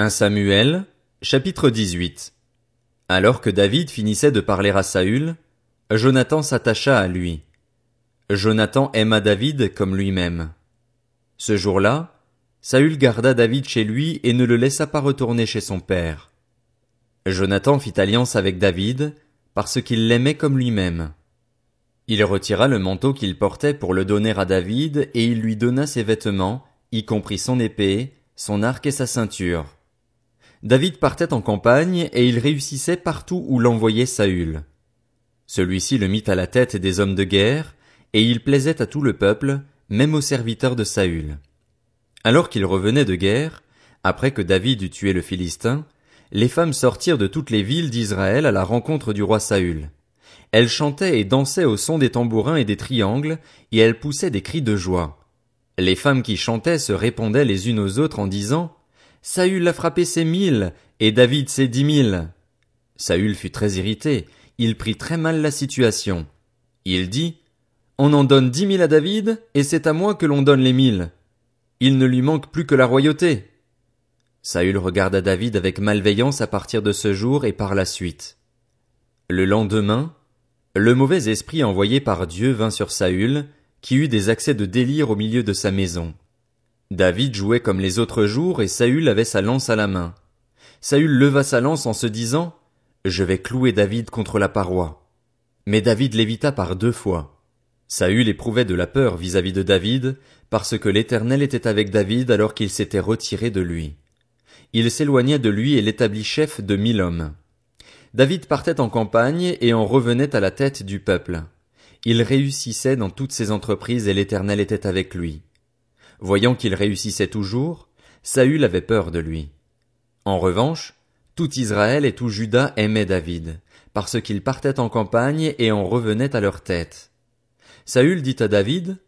1 Samuel, chapitre 18. Alors que David finissait de parler à Saül, Jonathan s'attacha à lui. Jonathan aima David comme lui-même. Ce jour-là, Saül garda David chez lui et ne le laissa pas retourner chez son père. Jonathan fit alliance avec David, parce qu'il l'aimait comme lui-même. Il retira le manteau qu'il portait pour le donner à David, et il lui donna ses vêtements, y compris son épée, son arc et sa ceinture. David partait en campagne, et il réussissait partout où l'envoyait Saül. Celui-ci le mit à la tête des hommes de guerre, et il plaisait à tout le peuple, même aux serviteurs de Saül. Alors qu'il revenait de guerre, après que David eut tué le Philistin, les femmes sortirent de toutes les villes d'Israël à la rencontre du roi Saül. Elles chantaient et dansaient au son des tambourins et des triangles, et elles poussaient des cris de joie. Les femmes qui chantaient se répondaient les unes aux autres en disant Saül a frappé ses mille, et David ses dix mille. Saül fut très irrité, il prit très mal la situation. Il dit On en donne dix mille à David, et c'est à moi que l'on donne les mille. Il ne lui manque plus que la royauté. Saül regarda David avec malveillance à partir de ce jour et par la suite. Le lendemain, le mauvais esprit envoyé par Dieu vint sur Saül, qui eut des accès de délire au milieu de sa maison. David jouait comme les autres jours et Saül avait sa lance à la main. Saül leva sa lance en se disant, Je vais clouer David contre la paroi. Mais David l'évita par deux fois. Saül éprouvait de la peur vis-à-vis -vis de David, parce que l'Éternel était avec David alors qu'il s'était retiré de lui il s'éloignait de lui et l'établit chef de mille hommes. David partait en campagne et en revenait à la tête du peuple. Il réussissait dans toutes ses entreprises et l'Éternel était avec lui. Voyant qu'il réussissait toujours, Saül avait peur de lui. En revanche, tout Israël et tout Juda aimaient David, parce qu'il partait en campagne et en revenait à leur tête. Saül dit à David,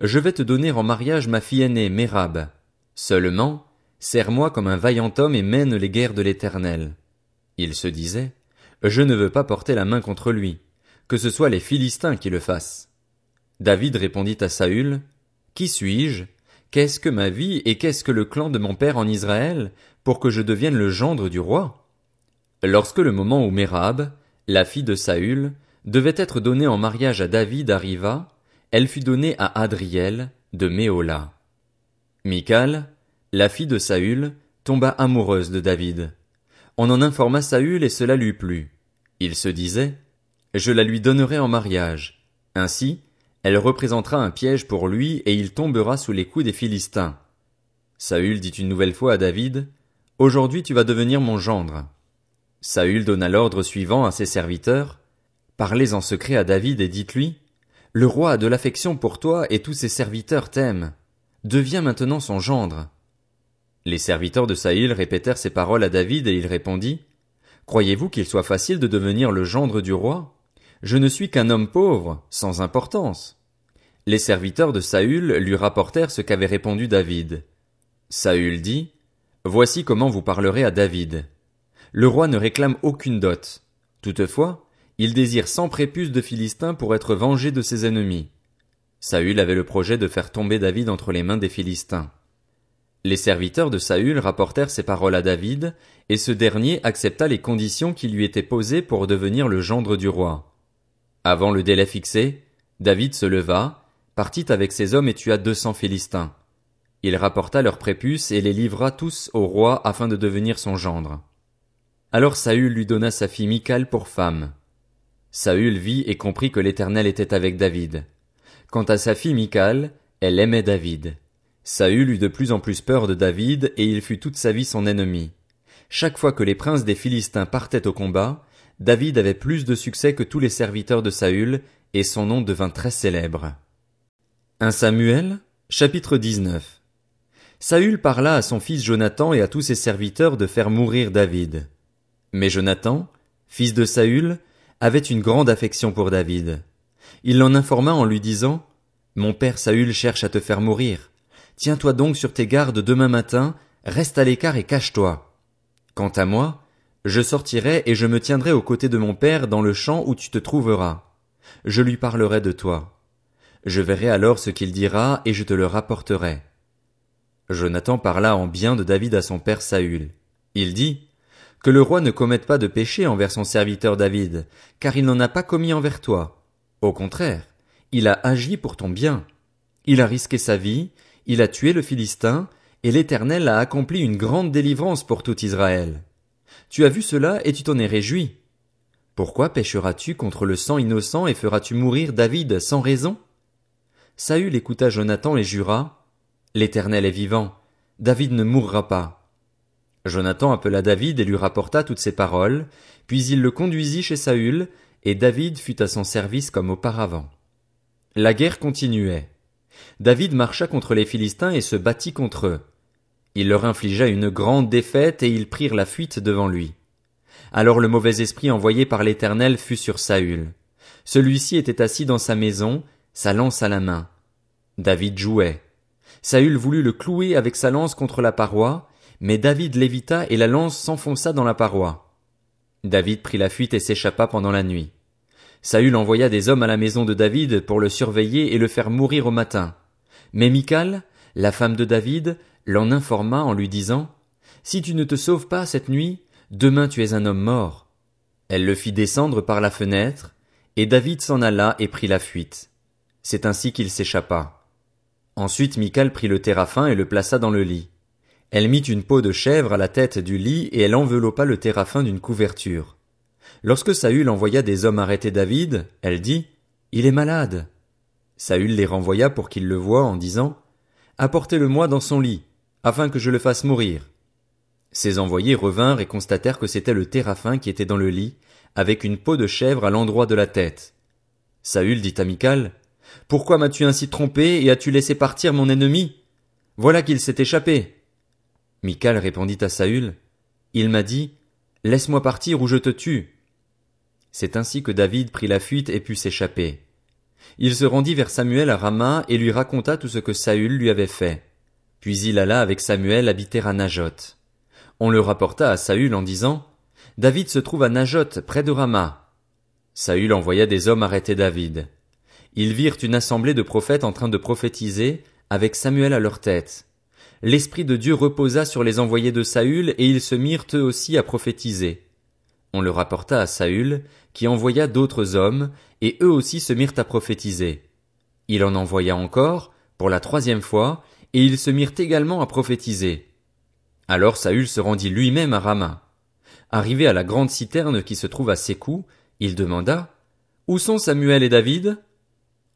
Je vais te donner en mariage ma fille aînée, Mérab. Seulement, Serre-moi comme un vaillant homme et mène les guerres de l'Éternel. Il se disait, Je ne veux pas porter la main contre lui, que ce soit les Philistins qui le fassent. David répondit à Saül, Qui suis-je? Qu'est-ce que ma vie et qu'est-ce que le clan de mon père en Israël pour que je devienne le gendre du roi? Lorsque le moment où Mérab, la fille de Saül, devait être donnée en mariage à David arriva, elle fut donnée à Adriel de Méola. Michal, la fille de Saül, tomba amoureuse de David. On en informa Saül et cela lui plut. Il se disait, je la lui donnerai en mariage. Ainsi, elle représentera un piège pour lui et il tombera sous les coups des Philistins. Saül dit une nouvelle fois à David, Aujourd'hui tu vas devenir mon gendre. Saül donna l'ordre suivant à ses serviteurs, Parlez en secret à David et dites-lui, Le roi a de l'affection pour toi et tous ses serviteurs t'aiment. Deviens maintenant son gendre. Les serviteurs de Saïl répétèrent ces paroles à David et il répondit, Croyez-vous qu'il soit facile de devenir le gendre du roi? Je ne suis qu'un homme pauvre, sans importance. Les serviteurs de Saül lui rapportèrent ce qu'avait répondu David. Saül dit, Voici comment vous parlerez à David. Le roi ne réclame aucune dot. Toutefois, il désire cent prépuces de Philistins pour être vengé de ses ennemis. Saül avait le projet de faire tomber David entre les mains des Philistins. Les serviteurs de Saül rapportèrent ces paroles à David, et ce dernier accepta les conditions qui lui étaient posées pour devenir le gendre du roi. Avant le délai fixé, David se leva, partit avec ses hommes et tua deux cents Philistins. Il rapporta leurs prépuces et les livra tous au roi afin de devenir son gendre. Alors Saül lui donna sa fille Michal pour femme. Saül vit et comprit que l'Éternel était avec David. Quant à sa fille Michal, elle aimait David. Saül eut de plus en plus peur de David, et il fut toute sa vie son ennemi. Chaque fois que les princes des Philistins partaient au combat, David avait plus de succès que tous les serviteurs de Saül, et son nom devint très célèbre. Un Samuel, chapitre 19. Saül parla à son fils Jonathan et à tous ses serviteurs de faire mourir David. Mais Jonathan, fils de Saül, avait une grande affection pour David. Il l'en informa en lui disant, Mon père Saül cherche à te faire mourir. Tiens-toi donc sur tes gardes demain matin, reste à l'écart et cache-toi. Quant à moi, je sortirai et je me tiendrai aux côtés de mon père dans le champ où tu te trouveras. Je lui parlerai de toi. Je verrai alors ce qu'il dira et je te le rapporterai. Jonathan parla en bien de David à son père Saül. Il dit, Que le roi ne commette pas de péché envers son serviteur David, car il n'en a pas commis envers toi. Au contraire, il a agi pour ton bien. Il a risqué sa vie, il a tué le Philistin, et l'Éternel a accompli une grande délivrance pour tout Israël. Tu as vu cela et tu t'en es réjoui. Pourquoi pécheras-tu contre le sang innocent et feras-tu mourir David sans raison? Saül écouta Jonathan et jura, L'Éternel est vivant, David ne mourra pas. Jonathan appela David et lui rapporta toutes ces paroles, puis il le conduisit chez Saül, et David fut à son service comme auparavant. La guerre continuait. David marcha contre les Philistins et se battit contre eux. Il leur infligea une grande défaite et ils prirent la fuite devant lui. Alors le mauvais esprit envoyé par l'Éternel fut sur Saül. Celui-ci était assis dans sa maison, sa lance à la main. David jouait. Saül voulut le clouer avec sa lance contre la paroi, mais David l'évita et la lance s'enfonça dans la paroi. David prit la fuite et s'échappa pendant la nuit. Saül envoya des hommes à la maison de David pour le surveiller et le faire mourir au matin. Mais Michal, la femme de David, l'en informa en lui disant, Si tu ne te sauves pas cette nuit, demain tu es un homme mort. Elle le fit descendre par la fenêtre, et David s'en alla et prit la fuite. C'est ainsi qu'il s'échappa. Ensuite Michal prit le terrafin et le plaça dans le lit. Elle mit une peau de chèvre à la tête du lit et elle enveloppa le terrafin d'une couverture. Lorsque Saül envoya des hommes arrêter David, elle dit, Il est malade. Saül les renvoya pour qu'ils le voient en disant, Apportez-le-moi dans son lit, afin que je le fasse mourir. Ces envoyés revinrent et constatèrent que c'était le Téraphin qui était dans le lit, avec une peau de chèvre à l'endroit de la tête. Saül dit à Michal, Pourquoi m'as-tu ainsi trompé et as-tu laissé partir mon ennemi? Voilà qu'il s'est échappé. Michal répondit à Saül, Il m'a dit, Laisse-moi partir ou je te tue. C'est ainsi que David prit la fuite et put s'échapper. Il se rendit vers Samuel à Rama et lui raconta tout ce que Saül lui avait fait. Puis il alla avec Samuel habiter à Najot. On le rapporta à Saül en disant, David se trouve à Najot, près de Rama. Saül envoya des hommes arrêter David. Ils virent une assemblée de prophètes en train de prophétiser, avec Samuel à leur tête. L'Esprit de Dieu reposa sur les envoyés de Saül, et ils se mirent eux aussi à prophétiser. On le rapporta à Saül, qui envoya d'autres hommes, et eux aussi se mirent à prophétiser. Il en envoya encore, pour la troisième fois, et ils se mirent également à prophétiser. Alors Saül se rendit lui-même à Rama. Arrivé à la grande citerne qui se trouve à Sécou, il demanda, Où sont Samuel et David?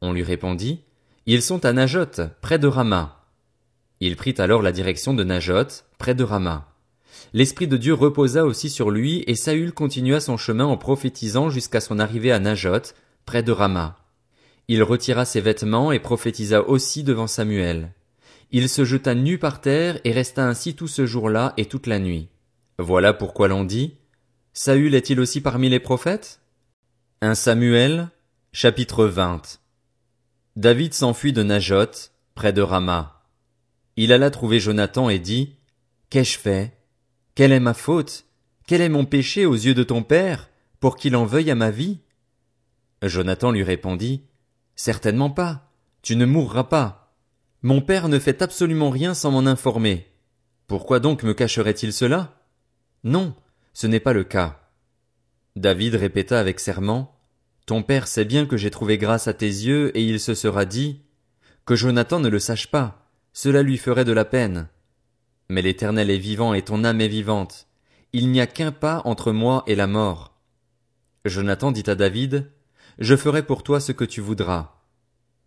On lui répondit, Ils sont à Najot, près de Rama. Il prit alors la direction de Najot, près de Rama. L'Esprit de Dieu reposa aussi sur lui, et Saül continua son chemin en prophétisant jusqu'à son arrivée à Najot, près de Rama. Il retira ses vêtements et prophétisa aussi devant Samuel. Il se jeta nu par terre et resta ainsi tout ce jour-là et toute la nuit. Voilà pourquoi l'on dit, Saül est-il aussi parmi les prophètes? Un Samuel, chapitre 20. David s'enfuit de Najot, près de Rama. Il alla trouver Jonathan et dit, Qu'ai-je fait? Quelle est ma faute? Quel est mon péché aux yeux de ton père, pour qu'il en veuille à ma vie? Jonathan lui répondit, Certainement pas. Tu ne mourras pas. Mon père ne fait absolument rien sans m'en informer. Pourquoi donc me cacherait-il cela? Non, ce n'est pas le cas. David répéta avec serment, Ton père sait bien que j'ai trouvé grâce à tes yeux, et il se sera dit, Que Jonathan ne le sache pas, cela lui ferait de la peine. Mais l'Éternel est vivant et ton âme est vivante. Il n'y a qu'un pas entre moi et la mort. Jonathan dit à David, Je ferai pour toi ce que tu voudras.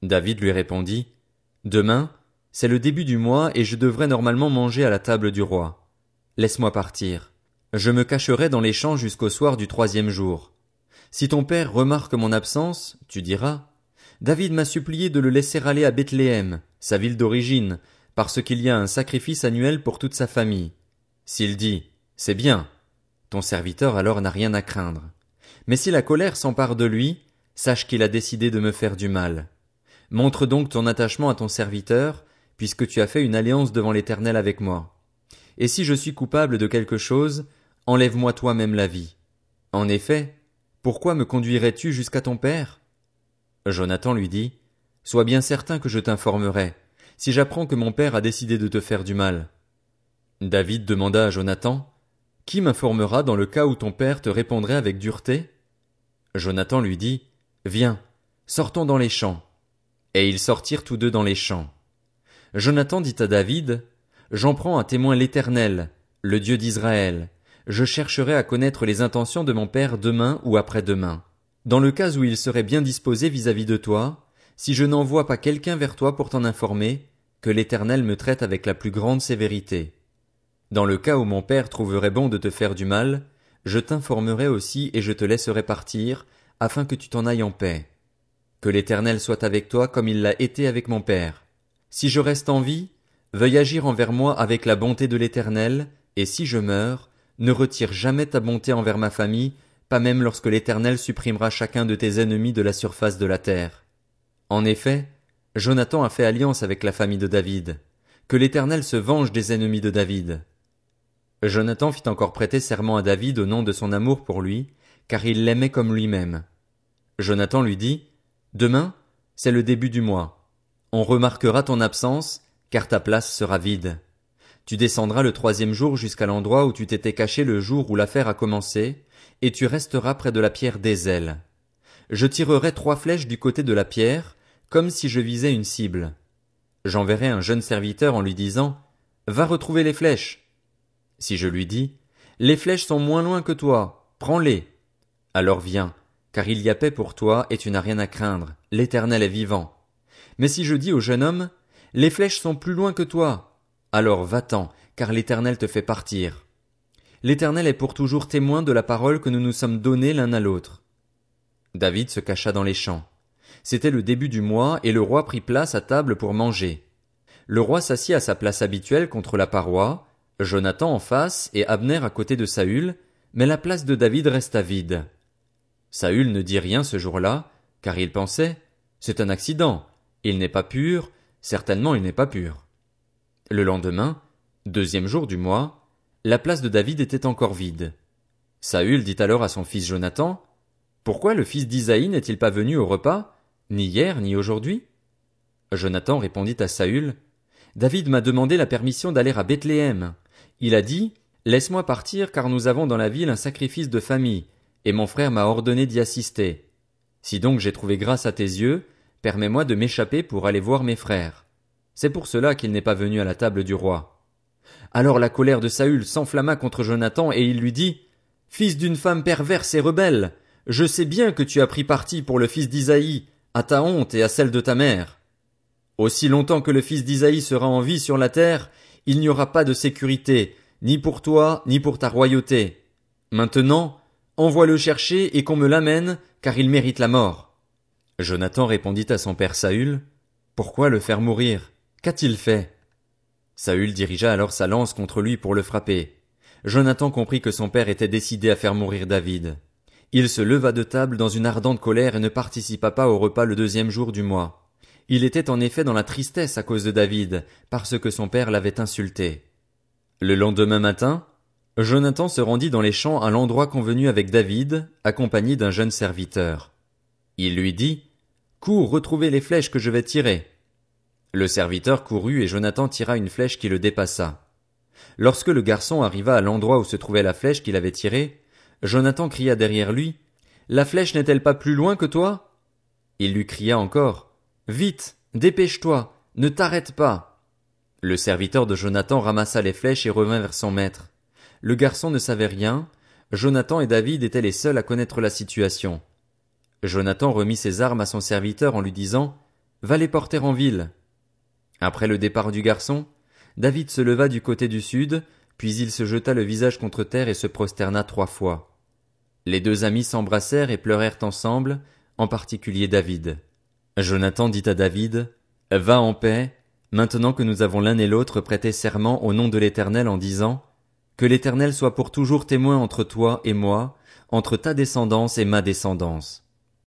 David lui répondit, Demain, c'est le début du mois et je devrais normalement manger à la table du roi. Laisse-moi partir. Je me cacherai dans les champs jusqu'au soir du troisième jour. Si ton père remarque mon absence, tu diras, David m'a supplié de le laisser aller à Bethléem, sa ville d'origine, parce qu'il y a un sacrifice annuel pour toute sa famille. S'il dit, c'est bien, ton serviteur alors n'a rien à craindre. Mais si la colère s'empare de lui, sache qu'il a décidé de me faire du mal. Montre donc ton attachement à ton serviteur, puisque tu as fait une alliance devant l'Éternel avec moi. Et si je suis coupable de quelque chose, enlève-moi toi-même la vie. En effet, pourquoi me conduirais-tu jusqu'à ton père? Jonathan lui dit, Sois bien certain que je t'informerai, si j'apprends que mon père a décidé de te faire du mal. David demanda à Jonathan, Qui m'informera dans le cas où ton père te répondrait avec dureté? Jonathan lui dit, Viens, sortons dans les champs. Et ils sortirent tous deux dans les champs. Jonathan dit à David, J'en prends un témoin l'Éternel, le Dieu d'Israël. Je chercherai à connaître les intentions de mon père demain ou après-demain. Dans le cas où il serait bien disposé vis-à-vis de toi, si je n'envoie pas quelqu'un vers toi pour t'en informer, que l'Éternel me traite avec la plus grande sévérité. Dans le cas où mon père trouverait bon de te faire du mal, je t'informerai aussi et je te laisserai partir, afin que tu t'en ailles en paix. Que l'Éternel soit avec toi comme il l'a été avec mon père. Si je reste en vie, veuille agir envers moi avec la bonté de l'Éternel, et si je meurs, ne retire jamais ta bonté envers ma famille, pas même lorsque l'Éternel supprimera chacun de tes ennemis de la surface de la terre. En effet, Jonathan a fait alliance avec la famille de David. Que l'Éternel se venge des ennemis de David. Jonathan fit encore prêter serment à David au nom de son amour pour lui, car il l'aimait comme lui-même. Jonathan lui dit, Demain, c'est le début du mois. On remarquera ton absence, car ta place sera vide. Tu descendras le troisième jour jusqu'à l'endroit où tu t'étais caché le jour où l'affaire a commencé, et tu resteras près de la pierre des ailes. Je tirerai trois flèches du côté de la pierre, comme si je visais une cible. J'enverrai un jeune serviteur en lui disant, Va retrouver les flèches. Si je lui dis, Les flèches sont moins loin que toi, prends-les. Alors viens, car il y a paix pour toi et tu n'as rien à craindre, l'éternel est vivant. Mais si je dis au jeune homme, Les flèches sont plus loin que toi, alors va-t'en, car l'Éternel te fait partir. L'Éternel est pour toujours témoin de la parole que nous nous sommes donnée l'un à l'autre. David se cacha dans les champs. C'était le début du mois, et le roi prit place à table pour manger. Le roi s'assit à sa place habituelle contre la paroi, Jonathan en face et Abner à côté de Saül, mais la place de David resta vide. Saül ne dit rien ce jour-là, car il pensait, c'est un accident, il n'est pas pur, certainement il n'est pas pur. Le lendemain, deuxième jour du mois, la place de David était encore vide. Saül dit alors à son fils Jonathan, Pourquoi le fils d'Isaïe n'est-il pas venu au repas, ni hier, ni aujourd'hui? Jonathan répondit à Saül, David m'a demandé la permission d'aller à Bethléem. Il a dit, Laisse-moi partir car nous avons dans la ville un sacrifice de famille, et mon frère m'a ordonné d'y assister. Si donc j'ai trouvé grâce à tes yeux, permets-moi de m'échapper pour aller voir mes frères. C'est pour cela qu'il n'est pas venu à la table du roi. Alors la colère de Saül s'enflamma contre Jonathan et il lui dit, Fils d'une femme perverse et rebelle, je sais bien que tu as pris parti pour le fils d'Isaïe, à ta honte et à celle de ta mère. Aussi longtemps que le fils d'Isaïe sera en vie sur la terre, il n'y aura pas de sécurité, ni pour toi, ni pour ta royauté. Maintenant, envoie-le chercher et qu'on me l'amène, car il mérite la mort. Jonathan répondit à son père Saül, Pourquoi le faire mourir? Qu'a-t-il fait? Saül dirigea alors sa lance contre lui pour le frapper. Jonathan comprit que son père était décidé à faire mourir David. Il se leva de table dans une ardente colère et ne participa pas au repas le deuxième jour du mois. Il était en effet dans la tristesse à cause de David, parce que son père l'avait insulté. Le lendemain matin, Jonathan se rendit dans les champs à l'endroit convenu avec David, accompagné d'un jeune serviteur. Il lui dit, Cours retrouver les flèches que je vais tirer. Le serviteur courut et Jonathan tira une flèche qui le dépassa. Lorsque le garçon arriva à l'endroit où se trouvait la flèche qu'il avait tirée, Jonathan cria derrière lui. La flèche n'est-elle pas plus loin que toi? Il lui cria encore. Vite, dépêche-toi, ne t'arrête pas. Le serviteur de Jonathan ramassa les flèches et revint vers son maître. Le garçon ne savait rien, Jonathan et David étaient les seuls à connaître la situation. Jonathan remit ses armes à son serviteur en lui disant Va les porter en ville. Après le départ du garçon, David se leva du côté du sud, puis il se jeta le visage contre terre et se prosterna trois fois. Les deux amis s'embrassèrent et pleurèrent ensemble, en particulier David. Jonathan dit à David, Va en paix, maintenant que nous avons l'un et l'autre prêté serment au nom de l'Éternel en disant, Que l'Éternel soit pour toujours témoin entre toi et moi, entre ta descendance et ma descendance.